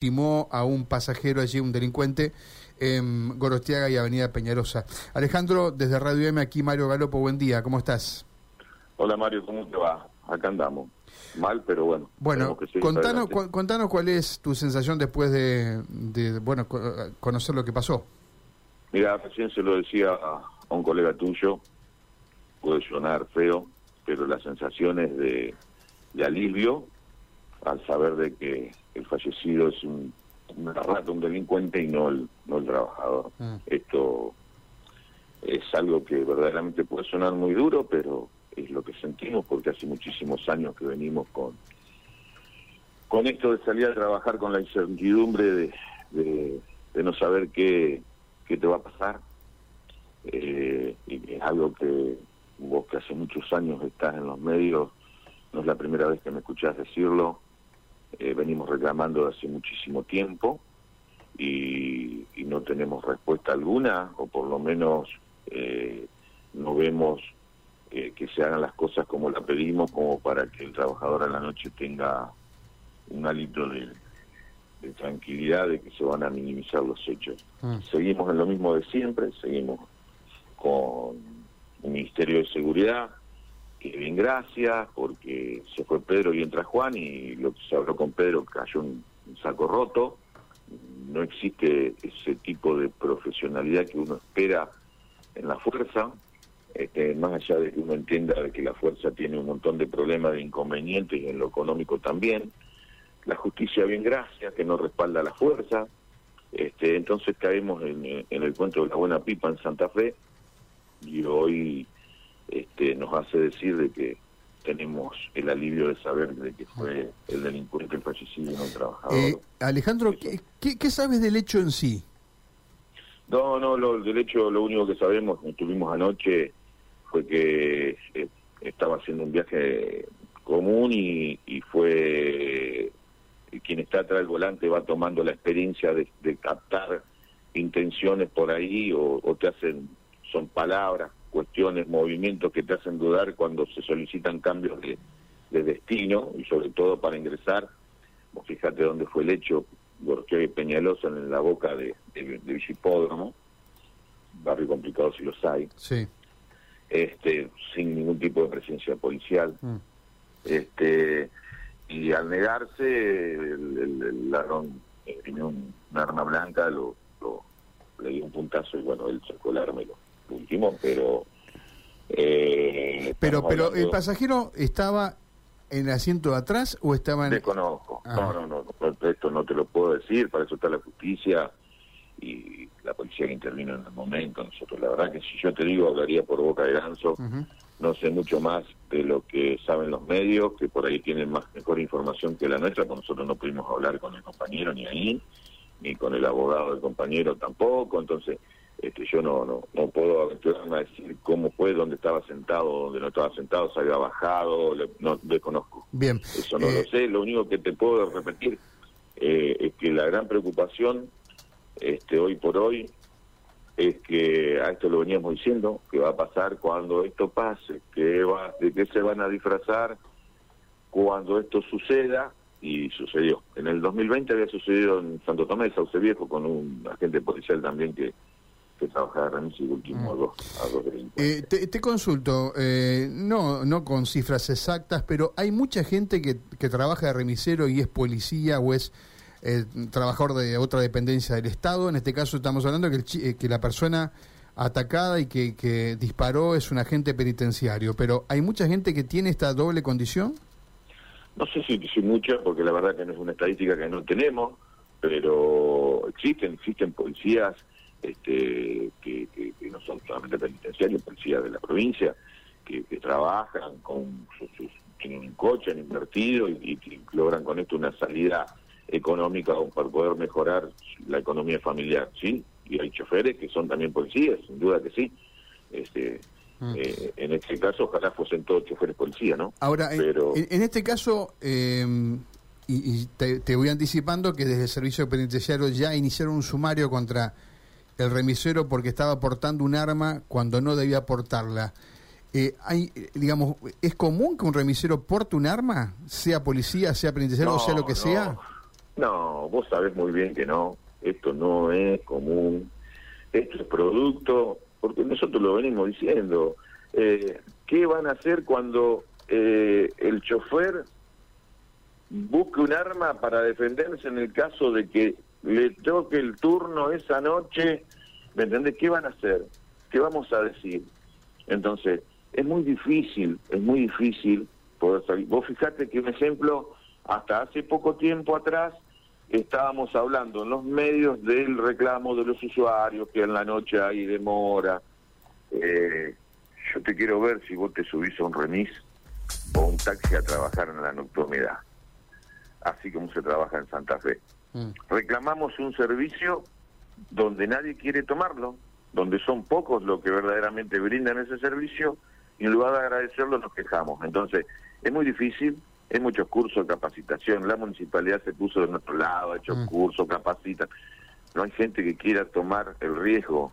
timó a un pasajero allí, un delincuente, en Gorostiaga y Avenida Peñarosa. Alejandro, desde Radio M, aquí Mario Galopo, buen día, ¿cómo estás? Hola Mario, ¿cómo te va? Acá andamos. Mal, pero bueno. Bueno, contanos, contanos cuál es tu sensación después de, bueno conocer lo que pasó. Mira, recién se lo decía a un colega tuyo, puede sonar feo, pero la sensación es de, de alivio al saber de que el fallecido es un, un un delincuente y no el, no el trabajador. Mm. Esto es algo que verdaderamente puede sonar muy duro, pero es lo que sentimos porque hace muchísimos años que venimos con con esto de salir a trabajar con la incertidumbre de, de, no saber qué, qué te va a pasar. Eh, y es algo que vos que hace muchos años estás en los medios, no es la primera vez que me escuchás decirlo, eh, venimos reclamando hace muchísimo tiempo y, no tenemos respuesta alguna, o por lo menos eh, no vemos eh, que se hagan las cosas como la pedimos, como para que el trabajador a la noche tenga un hálito de, tranquilidad de que se van a minimizar los hechos. Mm. Seguimos en lo mismo de siempre, seguimos con un Ministerio de Seguridad que bien gracias, porque se fue Pedro y entra Juan y lo que se habló con Pedro cayó un, saco roto. No existe ese tipo de profesionalidad que uno espera en la fuerza, este, más allá de que uno entienda que la fuerza tiene un montón de problemas, de inconvenientes y en lo económico también. La justicia bien gracias, que no respalda la fuerza. Este, entonces caemos en, en el cuento de la buena pipa en Santa Fe y hoy este, nos hace decir de que tenemos el alivio de saber de que fue el delincuente el fallecido y no el trabajador. Eh, Alejandro, ¿qué, ¿qué, sabes del hecho en sí? No, no, lo, del hecho lo único que sabemos, que tuvimos anoche, fue que eh, estaba haciendo un viaje común y, y fue quien está atrás del volante va tomando la experiencia de, captar intenciones por ahí o, o te hacen, son palabras cuestiones, movimientos que te hacen dudar cuando se solicitan cambios de, destino y sobre todo para ingresar. Vos fíjate dónde fue el hecho, porque Peñalosa en la boca de, de, de barrio complicado si los hay. Sí. Este, sin ningún tipo de presencia policial. Mm. Este, y al negarse, el, ladrón eh, tenía un, arma blanca, lo, le dio un puntazo y bueno, él sacó el arma y lo, último, pero... Eh, pero pero el pasajero estaba en el asiento de atrás o estaba en... Desconozco, ah. no, no, no, esto no te lo puedo decir, para eso está la justicia y la policía que intervino en el momento. Nosotros, la verdad que si yo te digo, hablaría por boca de ganso, no sé mucho más de lo que saben los medios, que por ahí tienen más mejor información que la nuestra, porque nosotros no pudimos hablar con el compañero ni ahí, ni con el abogado del compañero tampoco, entonces este, yo no, no, no puedo aventurarme a decir cómo fue, dónde estaba sentado, dónde no estaba sentado, se había bajado, no desconozco. Bien. Eso no lo eh, sé, lo único que te puedo repetir eh, es que la gran preocupación este, hoy por hoy es que a esto lo veníamos diciendo, que va a pasar cuando esto pase, que va, de qué se van a disfrazar cuando esto suceda, y sucedió. En el 2020 había sucedido en Santo Tomé de Sauce Viejo con un agente policial también que que último mm. a dos, eh, te, consulto, eh, no, no con cifras exactas, pero hay mucha gente que, que trabaja de remisero y es policía o es eh, trabajador de otra dependencia del Estado. En este caso estamos hablando que, eh, que la persona atacada y que, que disparó es un agente penitenciario, pero ¿hay mucha gente que tiene esta doble condición? No sé si, si mucha, porque la verdad que no es una estadística que no tenemos, pero existen, existen policías este, que, no son solamente penitenciarios, policías de la provincia, que, trabajan con sus, tienen un coche, han invertido y, logran con esto una salida económica para poder mejorar la economía familiar, ¿sí? Y hay choferes que son también policías, sin duda que sí. Este, mm. eh, en este caso, ojalá fuesen todos choferes policías, ¿no? Ahora, Pero... en, este caso, eh, y, te, te, voy anticipando que desde el Servicio Penitenciario ya iniciaron un sumario contra el remisero porque estaba portando un arma cuando no debía portarla. Eh, hay, digamos, ¿es común que un remisero porte un arma, sea policía, sea penitenciario, sea lo que sea? No, vos sabés muy bien que no. Esto no es común. Esto es producto, porque nosotros lo venimos diciendo. Eh, ¿Qué van a hacer cuando eh, el chofer busque un arma para defenderse en el caso de que le toque el turno esa noche? ¿Me entendés? ¿Qué van a hacer? ¿Qué vamos a decir? Entonces, es muy difícil, es muy difícil poder salir. Vos fijate que un ejemplo, hasta hace poco tiempo atrás, estábamos hablando en los medios del reclamo de los usuarios, que en la noche hay demora. Eh, yo te quiero ver si vos te subís a un remis o un taxi a trabajar en la nocturnidad, así como se trabaja en Santa Fe. Mm. Reclamamos un servicio donde nadie quiere tomarlo, donde son pocos los que verdaderamente brindan ese servicio, y en lugar de agradecerlo nos quejamos. Entonces, es muy difícil, hay muchos cursos de capacitación, la municipalidad se puso de nuestro lado, ha hecho mm. cursos, capacita. No hay gente que quiera tomar el riesgo.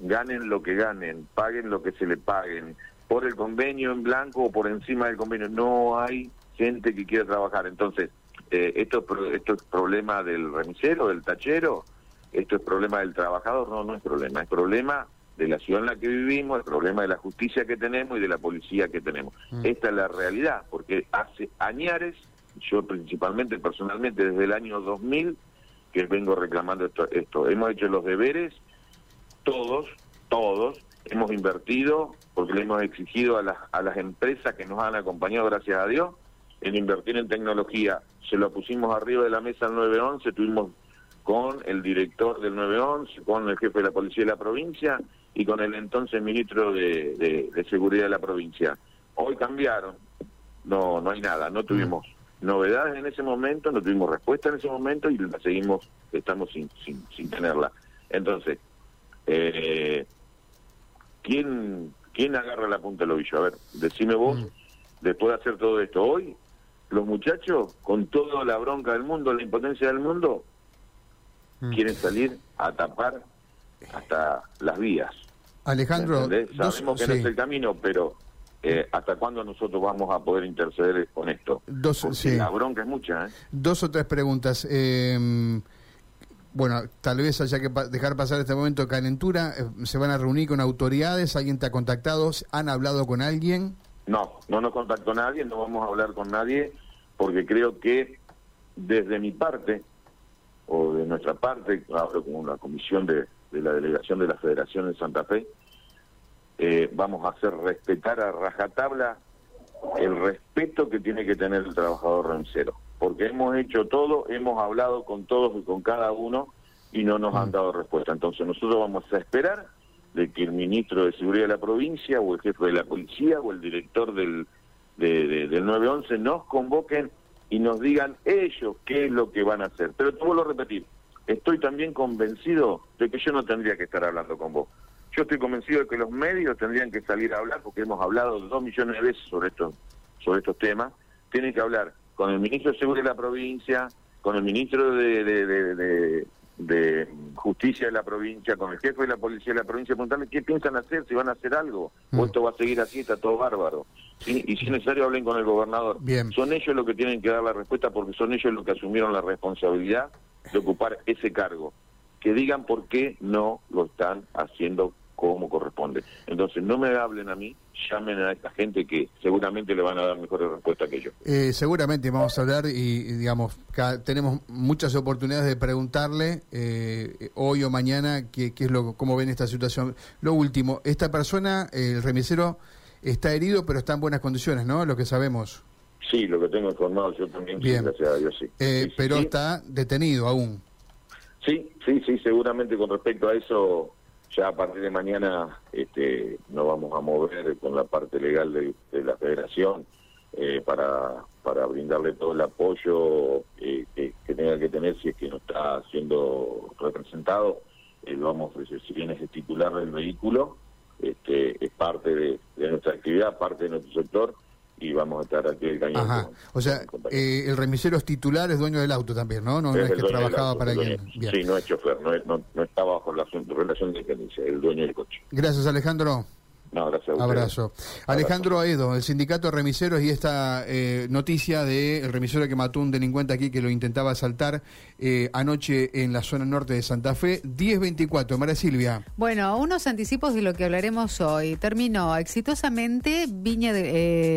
Ganen lo que ganen, paguen lo que se le paguen, por el convenio en blanco o por encima del convenio. No hay gente que quiera trabajar. Entonces, eh, esto, esto es problema del remisero, del tachero, esto es problema del trabajador, no, no es problema, es problema de la ciudad en la que vivimos, es problema de la justicia que tenemos y de la policía que tenemos. Mm. Esta es la realidad, porque hace añares, yo principalmente, personalmente, desde el año 2000, que vengo reclamando esto, esto. Hemos hecho los deberes, todos, todos, hemos invertido, porque le hemos exigido a las, a las empresas que nos han acompañado, gracias a Dios, en invertir en tecnología. Se lo pusimos arriba de la mesa al 911, tuvimos con el director del 911, con el jefe de la policía de la provincia y con el entonces ministro de, Seguridad de la provincia. Hoy cambiaron, no, no hay nada, no tuvimos novedades en ese momento, no tuvimos respuesta en ese momento y la seguimos, estamos sin, sin, sin tenerla. Entonces, eh, ¿quién, ¿quién agarra la punta del ovillo? A ver, decime vos, después de hacer todo esto, hoy los muchachos, con toda la bronca del mundo, la impotencia del mundo, Mm. quieren salir a tapar hasta las vías. Alejandro, sabemos que no es el camino, pero eh, ¿hasta cuándo nosotros vamos a poder interceder con esto? Dos, La bronca es mucha. ¿eh? Dos o tres preguntas. Em, bueno, tal vez haya que dejar pasar este momento de calentura. Eh, ¿Se van a reunir con autoridades? ¿Alguien te ha contactado? ¿Han hablado con alguien? No, no nos contactó nadie, no vamos a hablar con nadie, porque creo que desde mi parte, o de nuestra parte, hablo con la comisión de, la delegación de la Federación de Santa Fe, eh, vamos a hacer respetar a rajatabla el respeto que tiene que tener el trabajador rencero, porque hemos hecho todo, hemos hablado con todos y con cada uno y no nos han mm. dado respuesta. Entonces nosotros vamos a esperar de que el ministro de Seguridad de la provincia o el jefe de la policía o el director del, del 911 nos convoquen y nos digan ellos qué es lo que van a hacer. Pero te vuelvo a repetir, estoy también convencido de que yo no tendría que estar hablando con vos. Yo estoy convencido de que los medios tendrían que salir a hablar, porque hemos hablado dos millones de veces sobre estos, sobre estos temas. Tienen que hablar con el ministro de Seguridad de la provincia, con el ministro de, de, de, Justicia de la provincia, con el jefe de la policía de la provincia, preguntarle qué piensan hacer, si van a hacer algo, o mm. esto va a seguir así, está todo bárbaro y si es necesario hablen con el gobernador. Son ellos los que tienen que dar la respuesta porque son ellos los que asumieron la responsabilidad de ocupar ese cargo. Que digan por qué no lo están haciendo como corresponde. Entonces, no me hablen a mí, llamen a esta gente que seguramente le van a dar mejores respuestas que yo. Eh, seguramente vamos a hablar y, digamos, tenemos muchas oportunidades de preguntarle eh, hoy o mañana qué, qué, es lo, cómo ven esta situación. Lo último, esta persona, el remisero, está herido, pero está en buenas condiciones, ¿no? Lo que sabemos. Sí, lo que tengo informado yo también, Bien. gracias a Dios, sí. Eh, pero está detenido aún. Sí, sí, sí, seguramente con respecto a eso, ya a partir de mañana este, nos vamos a mover con la parte legal de, la federación eh, para, para brindarle todo el apoyo eh, que, tenga que tener si es que no está siendo representado. lo vamos a si bien es titular del vehículo, este, es parte de, nuestra actividad, parte de nuestro sector y vamos a estar aquí el cañón. o sea, eh, el remisero es titular, es dueño del auto también, ¿no? No, es, que trabajaba para alguien. Sí, no es chofer, no, no, está bajo la relación de dependencia, el dueño del coche. Gracias, Alejandro. No, gracias a. Abrazo. Alejandro Aedo, el sindicato de remiseros y esta eh, noticia del el remisero que mató un delincuente aquí que lo intentaba asaltar eh, anoche en la zona norte de Santa Fe, 1024. María Silvia. Bueno, unos anticipos de lo que hablaremos hoy. Terminó exitosamente Viña de... eh,